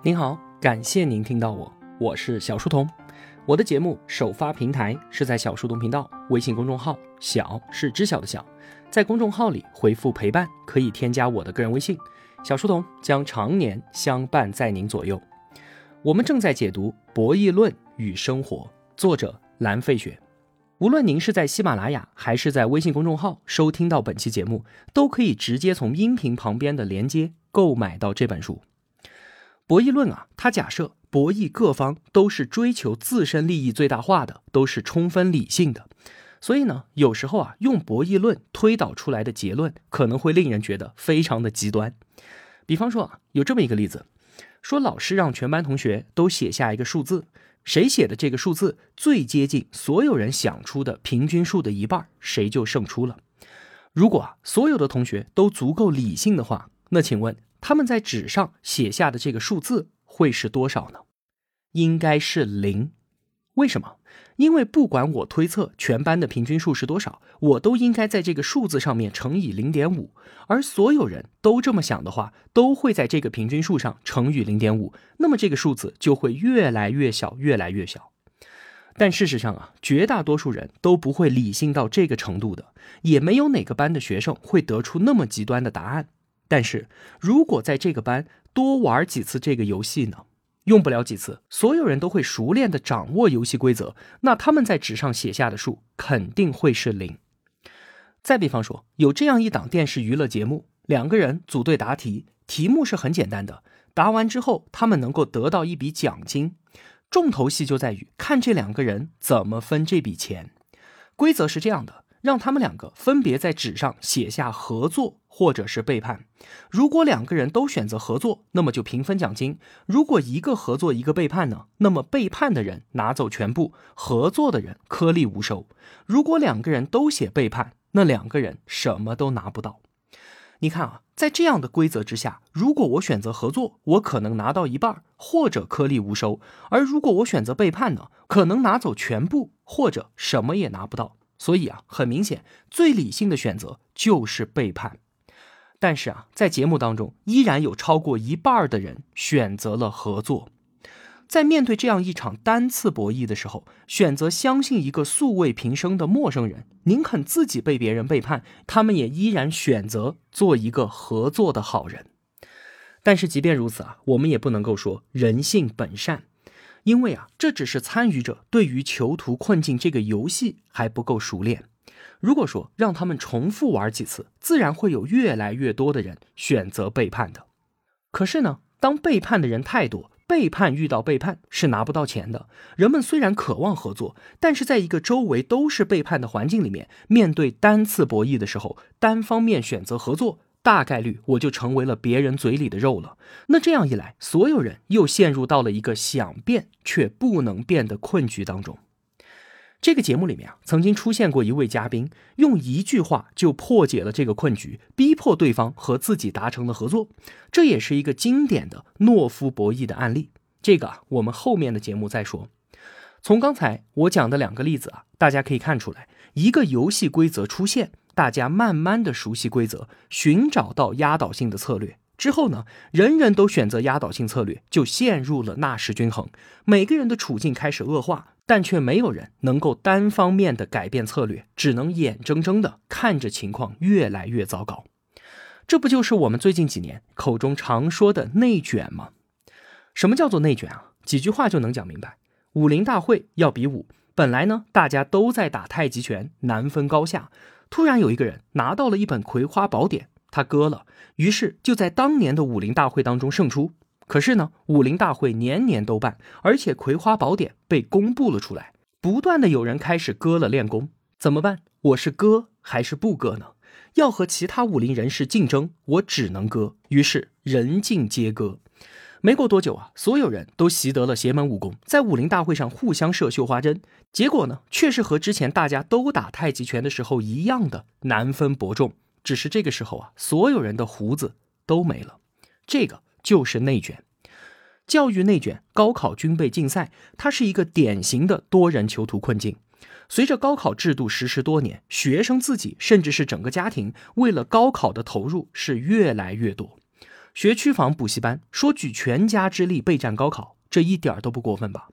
您好，感谢您听到我，我是小书童。我的节目首发平台是在小书童频道微信公众号，小是知晓的小，在公众号里回复陪伴，可以添加我的个人微信，小书童将常年相伴在您左右。我们正在解读《博弈论与生活》，作者蓝费雪。无论您是在喜马拉雅还是在微信公众号收听到本期节目，都可以直接从音频旁边的连接购买到这本书。博弈论啊，它假设博弈各方都是追求自身利益最大化的，都是充分理性的。所以呢，有时候啊，用博弈论推导出来的结论可能会令人觉得非常的极端。比方说啊，有这么一个例子，说老师让全班同学都写下一个数字，谁写的这个数字最接近所有人想出的平均数的一半，谁就胜出了。如果啊，所有的同学都足够理性的话，那请问？他们在纸上写下的这个数字会是多少呢？应该是零。为什么？因为不管我推测全班的平均数是多少，我都应该在这个数字上面乘以零点五。而所有人都这么想的话，都会在这个平均数上乘以零点五。那么这个数字就会越来越小，越来越小。但事实上啊，绝大多数人都不会理性到这个程度的，也没有哪个班的学生会得出那么极端的答案。但是如果在这个班多玩几次这个游戏呢？用不了几次，所有人都会熟练的掌握游戏规则，那他们在纸上写下的数肯定会是零。再比方说，有这样一档电视娱乐节目，两个人组队答题，题目是很简单的，答完之后他们能够得到一笔奖金。重头戏就在于看这两个人怎么分这笔钱。规则是这样的。让他们两个分别在纸上写下合作或者是背叛。如果两个人都选择合作，那么就平分奖金；如果一个合作一个背叛呢，那么背叛的人拿走全部，合作的人颗粒无收。如果两个人都写背叛，那两个人什么都拿不到。你看啊，在这样的规则之下，如果我选择合作，我可能拿到一半或者颗粒无收；而如果我选择背叛呢，可能拿走全部或者什么也拿不到。所以啊，很明显，最理性的选择就是背叛。但是啊，在节目当中，依然有超过一半的人选择了合作。在面对这样一场单次博弈的时候，选择相信一个素未平生的陌生人，宁肯自己被别人背叛，他们也依然选择做一个合作的好人。但是即便如此啊，我们也不能够说人性本善。因为啊，这只是参与者对于囚徒困境这个游戏还不够熟练。如果说让他们重复玩几次，自然会有越来越多的人选择背叛的。可是呢，当背叛的人太多，背叛遇到背叛是拿不到钱的。人们虽然渴望合作，但是在一个周围都是背叛的环境里面，面对单次博弈的时候，单方面选择合作。大概率我就成为了别人嘴里的肉了。那这样一来，所有人又陷入到了一个想变却不能变的困局当中。这个节目里面啊，曾经出现过一位嘉宾，用一句话就破解了这个困局，逼迫对方和自己达成了合作。这也是一个经典的懦夫博弈的案例。这个啊，我们后面的节目再说。从刚才我讲的两个例子啊，大家可以看出来，一个游戏规则出现。大家慢慢的熟悉规则，寻找到压倒性的策略之后呢，人人都选择压倒性策略，就陷入了纳什均衡。每个人的处境开始恶化，但却没有人能够单方面的改变策略，只能眼睁睁的看着情况越来越糟糕。这不就是我们最近几年口中常说的内卷吗？什么叫做内卷啊？几句话就能讲明白。武林大会要比武，本来呢大家都在打太极拳，难分高下。突然有一个人拿到了一本《葵花宝典》，他割了，于是就在当年的武林大会当中胜出。可是呢，武林大会年年都办，而且《葵花宝典》被公布了出来，不断的有人开始割了练功，怎么办？我是割还是不割呢？要和其他武林人士竞争，我只能割。于是人尽皆割。没过多久啊，所有人都习得了邪门武功，在武林大会上互相射绣花针，结果呢，却是和之前大家都打太极拳的时候一样的难分伯仲。只是这个时候啊，所有人的胡子都没了。这个就是内卷，教育内卷，高考军备竞赛，它是一个典型的多人囚徒困境。随着高考制度实施多年，学生自己甚至是整个家庭为了高考的投入是越来越多。学区房补习班说举全家之力备战高考，这一点都不过分吧？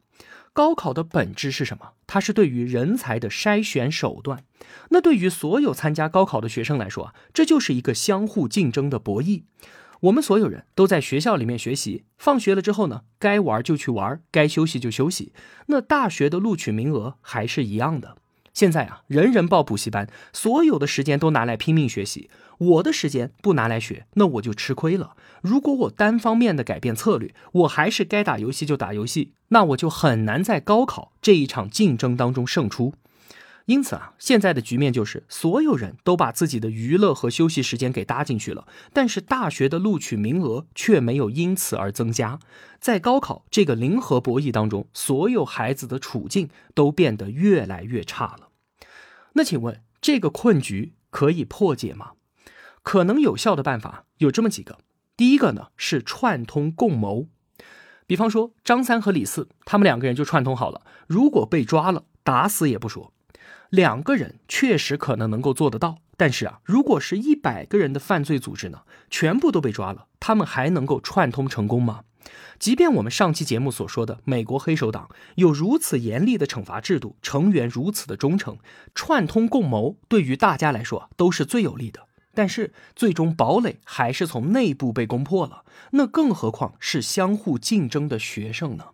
高考的本质是什么？它是对于人才的筛选手段。那对于所有参加高考的学生来说，这就是一个相互竞争的博弈。我们所有人都在学校里面学习，放学了之后呢，该玩就去玩，该休息就休息。那大学的录取名额还是一样的。现在啊，人人报补习班，所有的时间都拿来拼命学习。我的时间不拿来学，那我就吃亏了。如果我单方面的改变策略，我还是该打游戏就打游戏，那我就很难在高考这一场竞争当中胜出。因此啊，现在的局面就是所有人都把自己的娱乐和休息时间给搭进去了，但是大学的录取名额却没有因此而增加。在高考这个零和博弈当中，所有孩子的处境都变得越来越差了。那请问这个困局可以破解吗？可能有效的办法有这么几个。第一个呢是串通共谋，比方说张三和李四，他们两个人就串通好了，如果被抓了，打死也不说。两个人确实可能能够做得到，但是啊，如果是一百个人的犯罪组织呢，全部都被抓了，他们还能够串通成功吗？即便我们上期节目所说的美国黑手党有如此严厉的惩罚制度，成员如此的忠诚，串通共谋对于大家来说都是最有利的，但是最终堡垒还是从内部被攻破了，那更何况是相互竞争的学生呢？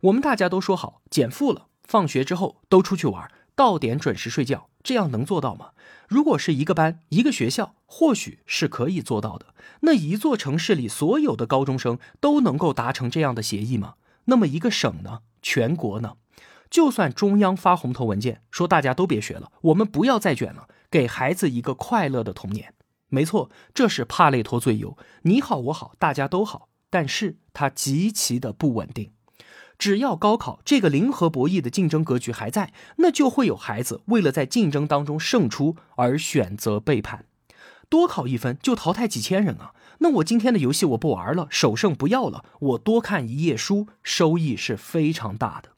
我们大家都说好减负了，放学之后都出去玩。到点准时睡觉，这样能做到吗？如果是一个班、一个学校，或许是可以做到的。那一座城市里所有的高中生都能够达成这样的协议吗？那么一个省呢？全国呢？就算中央发红头文件说大家都别学了，我们不要再卷了，给孩子一个快乐的童年。没错，这是帕累托最优，你好我好大家都好，但是它极其的不稳定。只要高考这个零和博弈的竞争格局还在，那就会有孩子为了在竞争当中胜出而选择背叛。多考一分就淘汰几千人啊！那我今天的游戏我不玩了，首胜不要了，我多看一页书，收益是非常大的。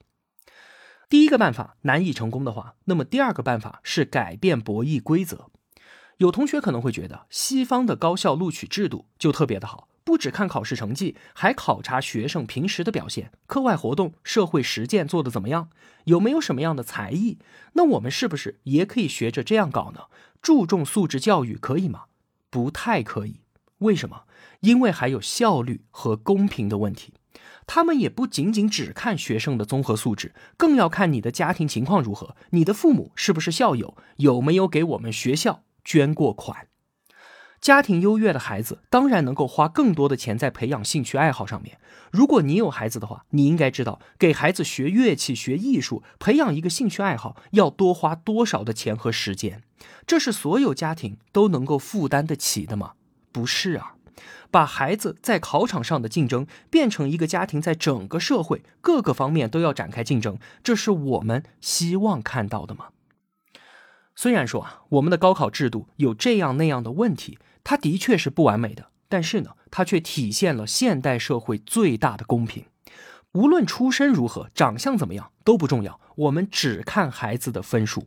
第一个办法难以成功的话，那么第二个办法是改变博弈规则。有同学可能会觉得西方的高校录取制度就特别的好。不只看考试成绩，还考察学生平时的表现、课外活动、社会实践做得怎么样，有没有什么样的才艺？那我们是不是也可以学着这样搞呢？注重素质教育可以吗？不太可以。为什么？因为还有效率和公平的问题。他们也不仅仅只看学生的综合素质，更要看你的家庭情况如何，你的父母是不是校友，有没有给我们学校捐过款。家庭优越的孩子当然能够花更多的钱在培养兴趣爱好上面。如果你有孩子的话，你应该知道，给孩子学乐器、学艺术，培养一个兴趣爱好要多花多少的钱和时间？这是所有家庭都能够负担得起的吗？不是啊！把孩子在考场上的竞争变成一个家庭在整个社会各个方面都要展开竞争，这是我们希望看到的吗？虽然说啊，我们的高考制度有这样那样的问题。它的确是不完美的，但是呢，它却体现了现代社会最大的公平。无论出身如何，长相怎么样都不重要，我们只看孩子的分数。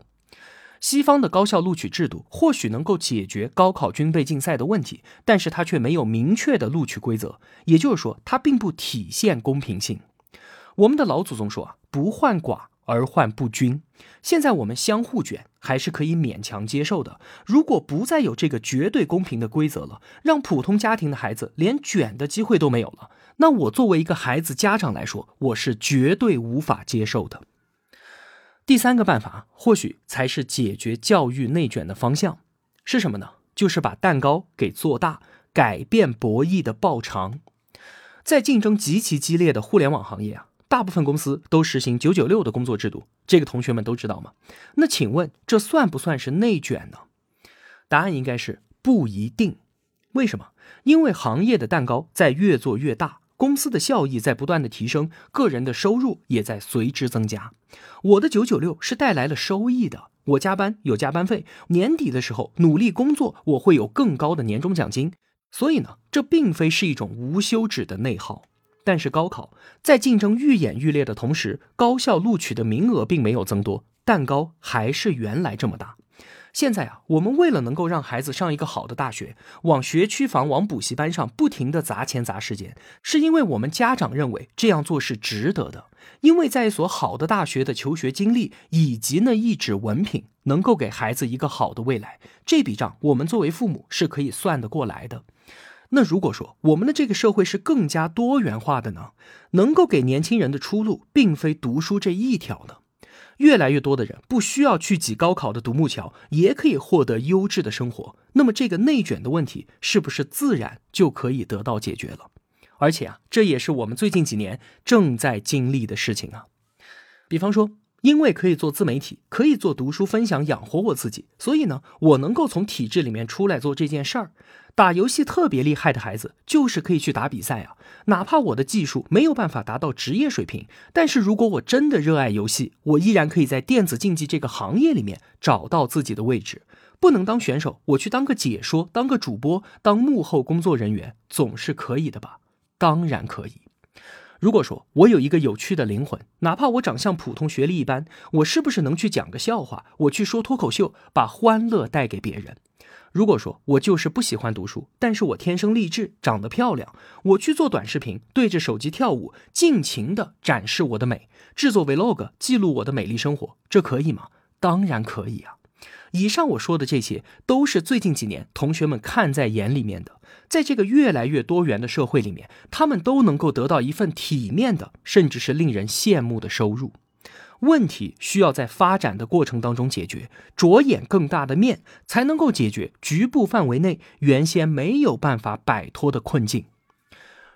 西方的高校录取制度或许能够解决高考军备竞赛的问题，但是它却没有明确的录取规则，也就是说，它并不体现公平性。我们的老祖宗说啊，不患寡。而患不均，现在我们相互卷还是可以勉强接受的。如果不再有这个绝对公平的规则了，让普通家庭的孩子连卷的机会都没有了，那我作为一个孩子家长来说，我是绝对无法接受的。第三个办法，或许才是解决教育内卷的方向，是什么呢？就是把蛋糕给做大，改变博弈的报偿。在竞争极其激烈的互联网行业啊。大部分公司都实行九九六的工作制度，这个同学们都知道吗？那请问这算不算是内卷呢？答案应该是不一定。为什么？因为行业的蛋糕在越做越大，公司的效益在不断的提升，个人的收入也在随之增加。我的九九六是带来了收益的，我加班有加班费，年底的时候努力工作，我会有更高的年终奖金。所以呢，这并非是一种无休止的内耗。但是高考在竞争愈演愈烈的同时，高校录取的名额并没有增多，蛋糕还是原来这么大。现在啊，我们为了能够让孩子上一个好的大学，往学区房、往补习班上不停的砸钱砸时间，是因为我们家长认为这样做是值得的。因为在一所好的大学的求学经历以及那一纸文凭，能够给孩子一个好的未来，这笔账我们作为父母是可以算得过来的。那如果说我们的这个社会是更加多元化的呢？能够给年轻人的出路，并非读书这一条呢？越来越多的人不需要去挤高考的独木桥，也可以获得优质的生活。那么这个内卷的问题，是不是自然就可以得到解决了？而且啊，这也是我们最近几年正在经历的事情啊。比方说，因为可以做自媒体，可以做读书分享养活我自己，所以呢，我能够从体制里面出来做这件事儿。打游戏特别厉害的孩子，就是可以去打比赛啊。哪怕我的技术没有办法达到职业水平，但是如果我真的热爱游戏，我依然可以在电子竞技这个行业里面找到自己的位置。不能当选手，我去当个解说，当个主播，当幕后工作人员，总是可以的吧？当然可以。如果说我有一个有趣的灵魂，哪怕我长相普通，学历一般，我是不是能去讲个笑话？我去说脱口秀，把欢乐带给别人？如果说我就是不喜欢读书，但是我天生丽质，长得漂亮，我去做短视频，对着手机跳舞，尽情的展示我的美，制作 vlog 记录我的美丽生活，这可以吗？当然可以啊！以上我说的这些，都是最近几年同学们看在眼里面的。在这个越来越多元的社会里面，他们都能够得到一份体面的，甚至是令人羡慕的收入。问题需要在发展的过程当中解决，着眼更大的面，才能够解决局部范围内原先没有办法摆脱的困境。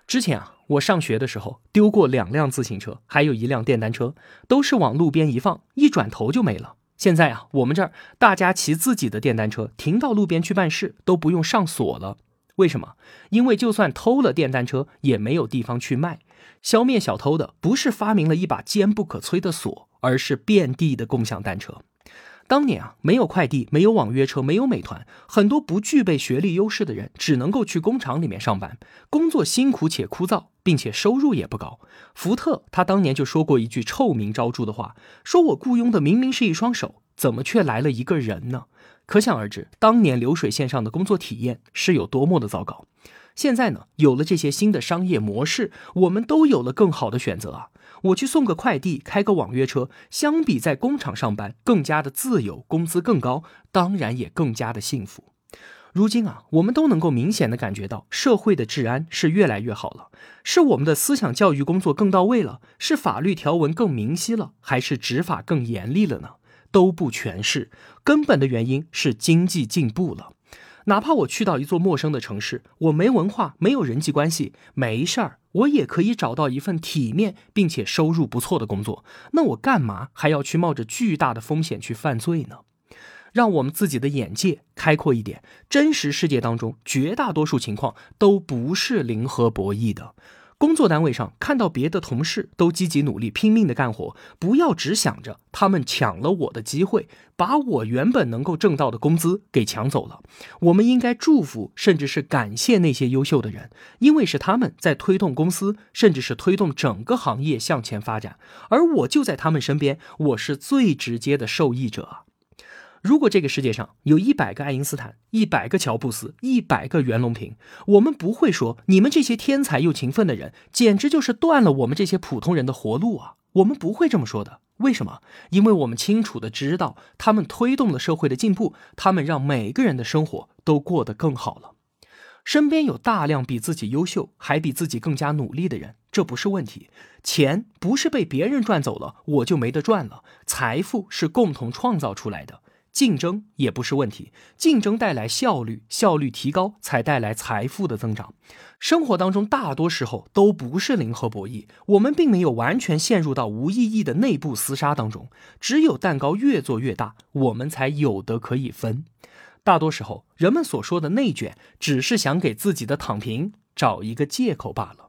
之前啊，我上学的时候丢过两辆自行车，还有一辆电单车，都是往路边一放，一转头就没了。现在啊，我们这儿大家骑自己的电单车停到路边去办事，都不用上锁了。为什么？因为就算偷了电单车，也没有地方去卖。消灭小偷的不是发明了一把坚不可摧的锁，而是遍地的共享单车。当年啊，没有快递，没有网约车，没有美团，很多不具备学历优势的人只能够去工厂里面上班，工作辛苦且枯燥，并且收入也不高。福特他当年就说过一句臭名昭著的话：“说我雇佣的明明是一双手，怎么却来了一个人呢？”可想而知，当年流水线上的工作体验是有多么的糟糕。现在呢，有了这些新的商业模式，我们都有了更好的选择啊！我去送个快递，开个网约车，相比在工厂上班更加的自由，工资更高，当然也更加的幸福。如今啊，我们都能够明显的感觉到社会的治安是越来越好了，是我们的思想教育工作更到位了，是法律条文更明晰了，还是执法更严厉了呢？都不全是，根本的原因是经济进步了。哪怕我去到一座陌生的城市，我没文化，没有人际关系，没事儿，我也可以找到一份体面并且收入不错的工作。那我干嘛还要去冒着巨大的风险去犯罪呢？让我们自己的眼界开阔一点。真实世界当中，绝大多数情况都不是零和博弈的。工作单位上看到别的同事都积极努力、拼命的干活，不要只想着他们抢了我的机会，把我原本能够挣到的工资给抢走了。我们应该祝福，甚至是感谢那些优秀的人，因为是他们在推动公司，甚至是推动整个行业向前发展，而我就在他们身边，我是最直接的受益者。如果这个世界上有一百个爱因斯坦，一百个乔布斯，一百个袁隆平，我们不会说你们这些天才又勤奋的人，简直就是断了我们这些普通人的活路啊！我们不会这么说的。为什么？因为我们清楚的知道，他们推动了社会的进步，他们让每个人的生活都过得更好了。身边有大量比自己优秀，还比自己更加努力的人，这不是问题。钱不是被别人赚走了，我就没得赚了。财富是共同创造出来的。竞争也不是问题，竞争带来效率，效率提高才带来财富的增长。生活当中大多时候都不是零和博弈，我们并没有完全陷入到无意义的内部厮杀当中。只有蛋糕越做越大，我们才有的可以分。大多时候，人们所说的内卷，只是想给自己的躺平找一个借口罢了。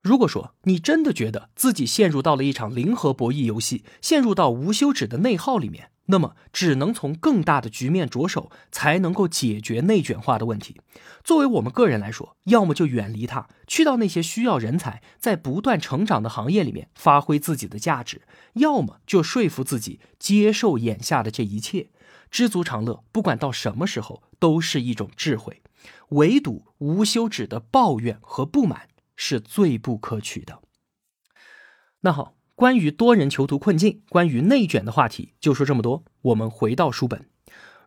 如果说你真的觉得自己陷入到了一场零和博弈游戏，陷入到无休止的内耗里面。那么，只能从更大的局面着手，才能够解决内卷化的问题。作为我们个人来说，要么就远离它，去到那些需要人才在不断成长的行业里面发挥自己的价值；要么就说服自己接受眼下的这一切。知足常乐，不管到什么时候都是一种智慧。唯独无休止的抱怨和不满是最不可取的。那好，关于多人囚徒困境、关于内卷的话题就说这么多。我们回到书本，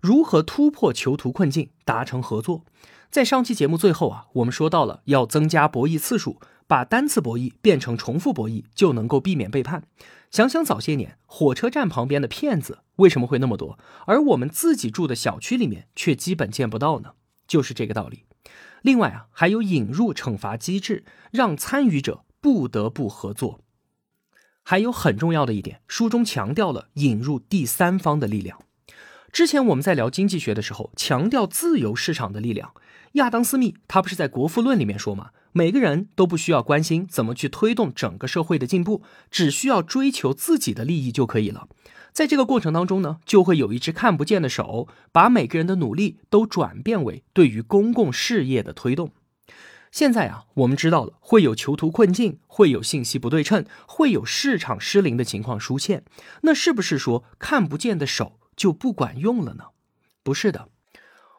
如何突破囚徒困境，达成合作？在上期节目最后啊，我们说到了要增加博弈次数，把单次博弈变成重复博弈，就能够避免背叛。想想早些年火车站旁边的骗子为什么会那么多，而我们自己住的小区里面却基本见不到呢？就是这个道理。另外啊，还有引入惩罚机制，让参与者不得不合作。还有很重要的一点，书中强调了引入第三方的力量。之前我们在聊经济学的时候，强调自由市场的力量。亚当·斯密他不是在《国富论》里面说吗？每个人都不需要关心怎么去推动整个社会的进步，只需要追求自己的利益就可以了。在这个过程当中呢，就会有一只看不见的手，把每个人的努力都转变为对于公共事业的推动。现在啊，我们知道了会有囚徒困境，会有信息不对称，会有市场失灵的情况出现。那是不是说看不见的手就不管用了呢？不是的。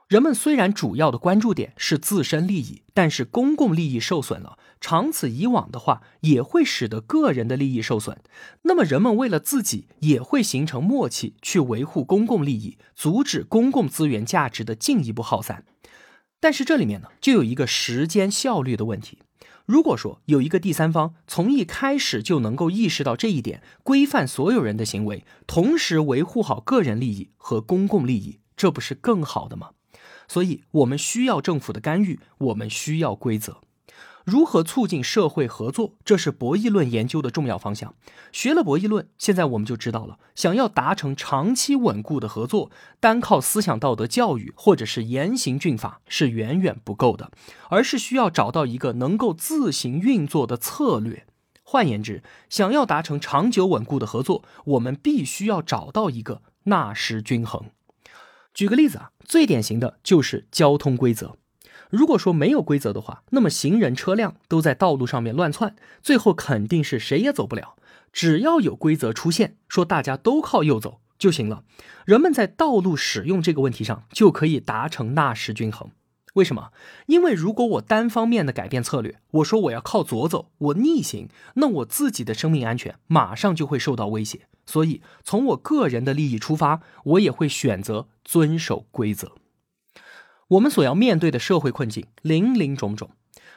人们虽然主要的关注点是自身利益，但是公共利益受损了，长此以往的话，也会使得个人的利益受损。那么，人们为了自己，也会形成默契，去维护公共利益，阻止公共资源价值的进一步耗散。但是，这里面呢，就有一个时间效率的问题。如果说有一个第三方从一开始就能够意识到这一点，规范所有人的行为，同时维护好个人利益和公共利益，这不是更好的吗？所以，我们需要政府的干预，我们需要规则。如何促进社会合作，这是博弈论研究的重要方向。学了博弈论，现在我们就知道了，想要达成长期稳固的合作，单靠思想道德教育或者是严刑峻法是远远不够的，而是需要找到一个能够自行运作的策略。换言之，想要达成长久稳固的合作，我们必须要找到一个纳什均衡。举个例子啊，最典型的就是交通规则。如果说没有规则的话，那么行人车辆都在道路上面乱窜，最后肯定是谁也走不了。只要有规则出现，说大家都靠右走就行了，人们在道路使用这个问题上就可以达成纳什均衡。为什么？因为如果我单方面的改变策略，我说我要靠左走，我逆行，那我自己的生命安全马上就会受到威胁。所以，从我个人的利益出发，我也会选择遵守规则。我们所要面对的社会困境林林种种，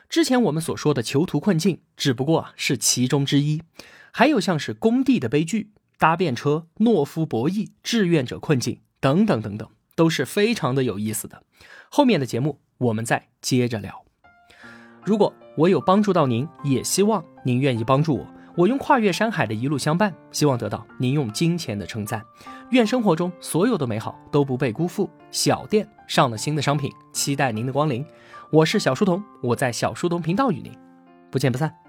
之前我们所说的囚徒困境只不过是其中之一，还有像是工地的悲剧、搭便车、懦夫博弈、志愿者困境等等等等，都是非常的有意思的。后面的节目我们再接着聊。如果我有帮助到您，也希望您愿意帮助我。我用跨越山海的一路相伴，希望得到您用金钱的称赞。愿生活中所有的美好都不被辜负。小店上了新的商品，期待您的光临。我是小书童，我在小书童频道与您不见不散。